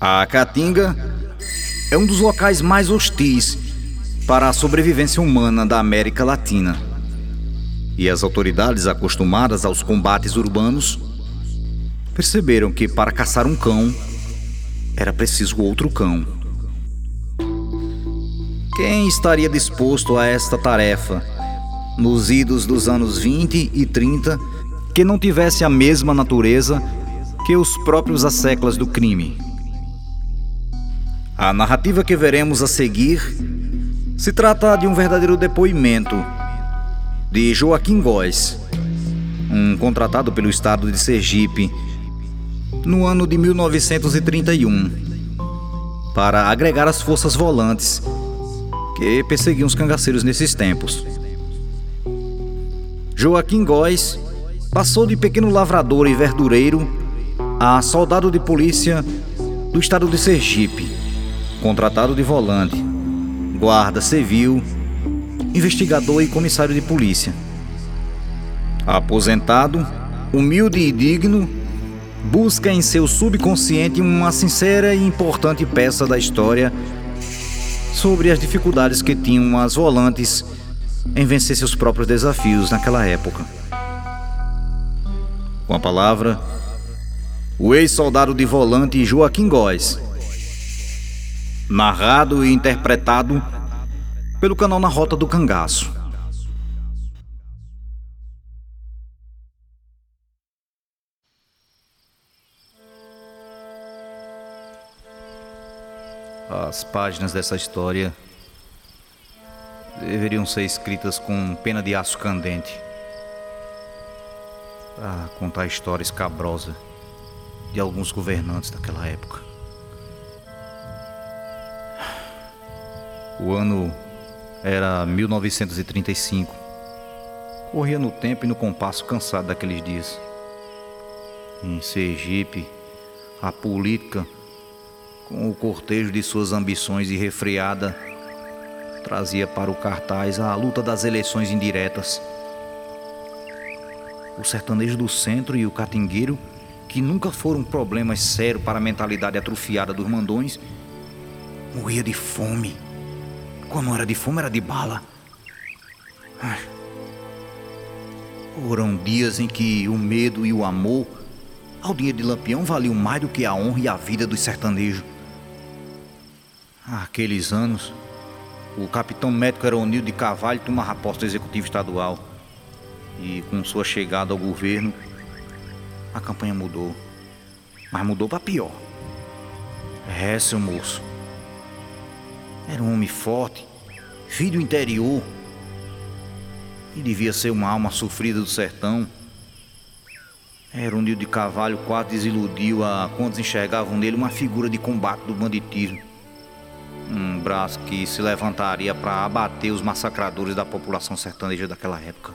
A Caatinga é um dos locais mais hostis para a sobrevivência humana da América Latina. E as autoridades acostumadas aos combates urbanos perceberam que para caçar um cão era preciso outro cão. Quem estaria disposto a esta tarefa nos idos dos anos 20 e 30 que não tivesse a mesma natureza que os próprios asseclas do crime? A narrativa que veremos a seguir se trata de um verdadeiro depoimento de Joaquim Góes, um contratado pelo estado de Sergipe no ano de 1931 para agregar as forças volantes que perseguiam os cangaceiros nesses tempos. Joaquim Góes passou de pequeno lavrador e verdureiro a soldado de polícia do estado de Sergipe contratado de volante, guarda civil, investigador e comissário de polícia. Aposentado, humilde e digno, busca em seu subconsciente uma sincera e importante peça da história sobre as dificuldades que tinham as volantes em vencer seus próprios desafios naquela época. Com a palavra, o ex-soldado de volante Joaquim Góes narrado e interpretado pelo canal Na Rota do Cangaço. As páginas dessa história deveriam ser escritas com pena de aço candente para contar a história escabrosa de alguns governantes daquela época. O ano era 1935. Corria no tempo e no compasso cansado daqueles dias. Em Sergipe, a política, com o cortejo de suas ambições irrefreada, trazia para o cartaz a luta das eleições indiretas. O sertanejo do centro e o catingueiro, que nunca foram problemas sérios para a mentalidade atrofiada dos mandões, morria de fome quando era de fome, era de bala. Foram dias em que o medo e o amor ao dinheiro de Lampião valiam mais do que a honra e a vida dos sertanejos. Aqueles anos, o capitão médico Eronil de Cavalho tomava posse do executivo estadual. E com sua chegada ao governo, a campanha mudou. Mas mudou para pior. É, seu moço. Era um homem forte, filho interior, e devia ser uma alma sofrida do sertão. Era um de Cavalho quase desiludiu a quantos enxergavam nele uma figura de combate do banditismo. Um braço que se levantaria para abater os massacradores da população sertaneja daquela época.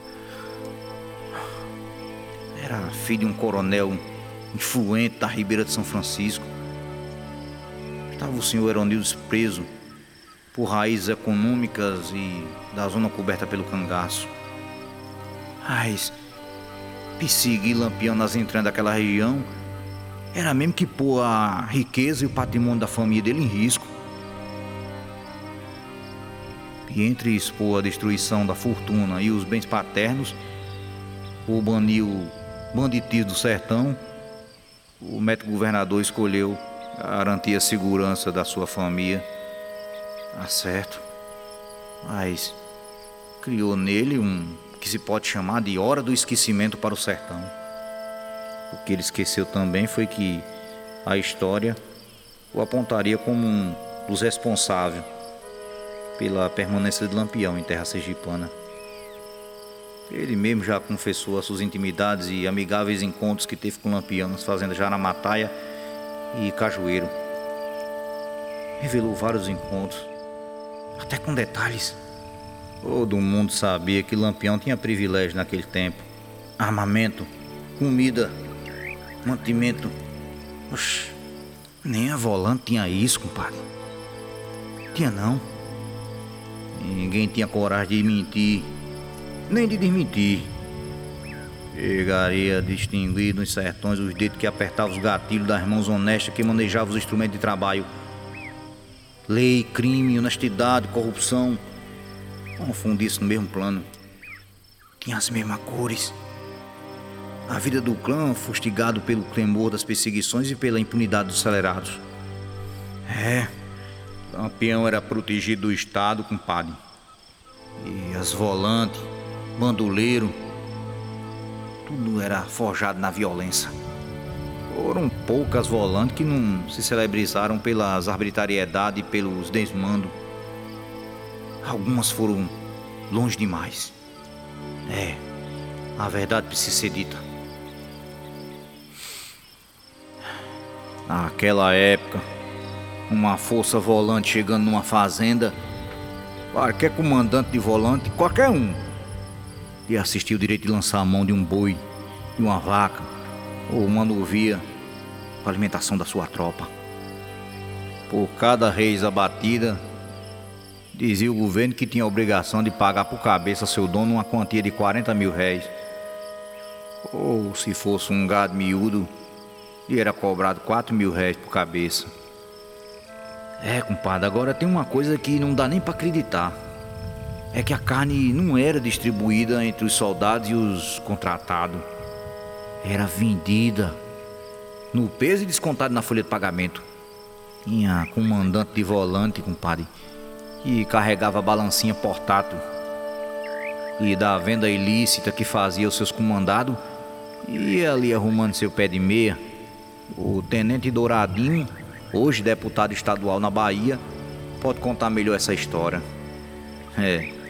Era filho de um coronel influente da Ribeira de São Francisco. Estava o senhor Eronildo preso por raízes econômicas e da zona coberta pelo cangaço. Mas perseguir Lampião nas entranhas daquela região era mesmo que pôr a riqueza e o patrimônio da família dele em risco. E entre expor a destruição da fortuna e os bens paternos, ou banir o banditismo do sertão, o médico governador escolheu garantir a segurança da sua família ah, certo. Mas criou nele um que se pode chamar de hora do esquecimento para o sertão. O que ele esqueceu também foi que a história o apontaria como um dos responsáveis pela permanência de Lampião em terra sergipana. Ele mesmo já confessou as suas intimidades e amigáveis encontros que teve com Lampião nas fazendas Jaramataia e Cajueiro. Revelou vários encontros até com detalhes. Todo mundo sabia que Lampião tinha privilégio naquele tempo: armamento, comida, mantimento. Oxe, nem a volante tinha isso, compadre. Tinha não. Ninguém tinha coragem de mentir, nem de desmentir. Chegaria a distinguir nos sertões os dedos que apertavam os gatilhos das mãos honestas que manejavam os instrumentos de trabalho. Lei, crime, honestidade, corrupção. Confundisse no mesmo plano. Tinha as mesmas cores. A vida do clã fustigado pelo tremor das perseguições e pela impunidade dos acelerados. É, Lampião era protegido do Estado, compadre. E as volantes, bandoleiro, tudo era forjado na violência. Foram poucas volantes que não se celebrizaram pelas arbitrariedades e pelos desmandos. Algumas foram longe demais. É, a verdade precisa ser dita. Naquela época, uma força volante chegando numa fazenda, qualquer comandante de volante, qualquer um, e assistir o direito de lançar a mão de um boi, de uma vaca ou uma novia para alimentação da sua tropa. Por cada reis abatida, dizia o governo que tinha a obrigação de pagar por cabeça seu dono uma quantia de 40 mil réis. Ou se fosse um gado miúdo, lhe era cobrado 4 mil réis por cabeça. É, compadre, agora tem uma coisa que não dá nem para acreditar é que a carne não era distribuída entre os soldados e os contratados. Era vendida no peso e descontado na folha de pagamento. Tinha comandante de volante, compadre, que carregava a balancinha portátil. E da venda ilícita que fazia os seus comandados, ia ali arrumando seu pé de meia. O tenente Douradinho, hoje deputado estadual na Bahia, pode contar melhor essa história. É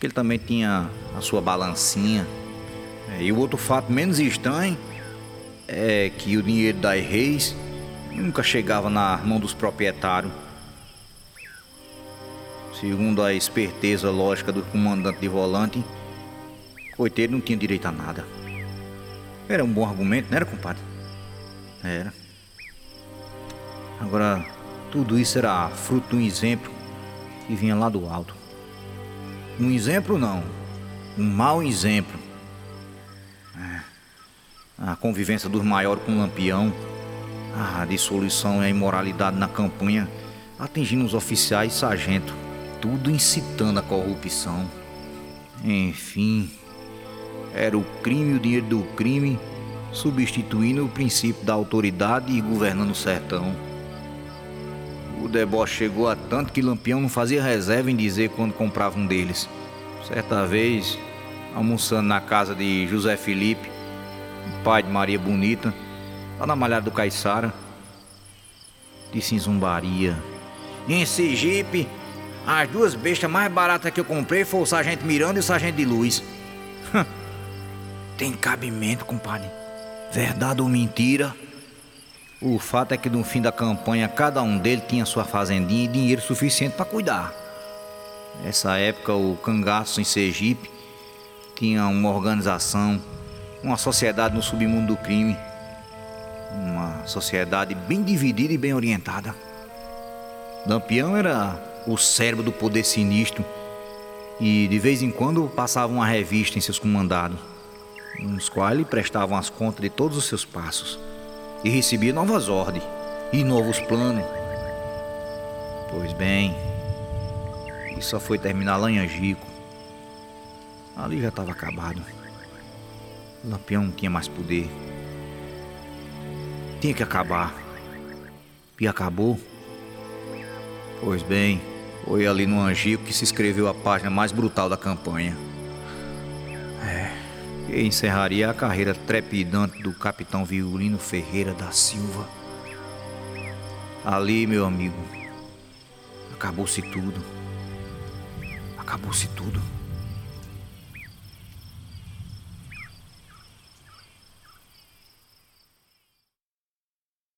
que ele também tinha a sua balancinha. É, e o outro fato menos estranho é que o dinheiro das reis nunca chegava na mão dos proprietários. Segundo a esperteza lógica do comandante de volante, Coiteiro não tinha direito a nada. Era um bom argumento, não era, compadre? Era. Agora, tudo isso era fruto de um exemplo que vinha lá do alto. Um exemplo não, um mau exemplo. É. A convivência dos maiores com o lampião, a dissolução e a imoralidade na campanha, atingindo os oficiais e sargentos, tudo incitando a corrupção. Enfim, era o crime e o dinheiro do crime substituindo o princípio da autoridade e governando o sertão. O deboche chegou a tanto que Lampião não fazia reserva em dizer quando comprava um deles. Certa vez, almoçando na casa de José Felipe, pai de Maria Bonita, lá na Malhada do Caiçara, disse em zumbaria: Em Sergipe, as duas bestas mais baratas que eu comprei foram o Sargento Miranda e o Sargento de Luz. Tem cabimento, compadre. Verdade ou mentira? O fato é que no fim da campanha cada um deles tinha sua fazendinha e dinheiro suficiente para cuidar. Nessa época o cangaço em Sergipe tinha uma organização, uma sociedade no submundo do crime. Uma sociedade bem dividida e bem orientada. Lampião era o cérebro do poder sinistro e de vez em quando passava uma revista em seus comandados, nos quais ele prestavam as contas de todos os seus passos e recebia novas ordens e novos planos. Pois bem, isso só foi terminar lá em Angico. Ali já estava acabado. Lampião não tinha mais poder. Tinha que acabar. E acabou. Pois bem, foi ali no Angico que se escreveu a página mais brutal da campanha e encerraria a carreira trepidante do capitão Violino Ferreira da Silva. Ali, meu amigo, acabou-se tudo. Acabou-se tudo.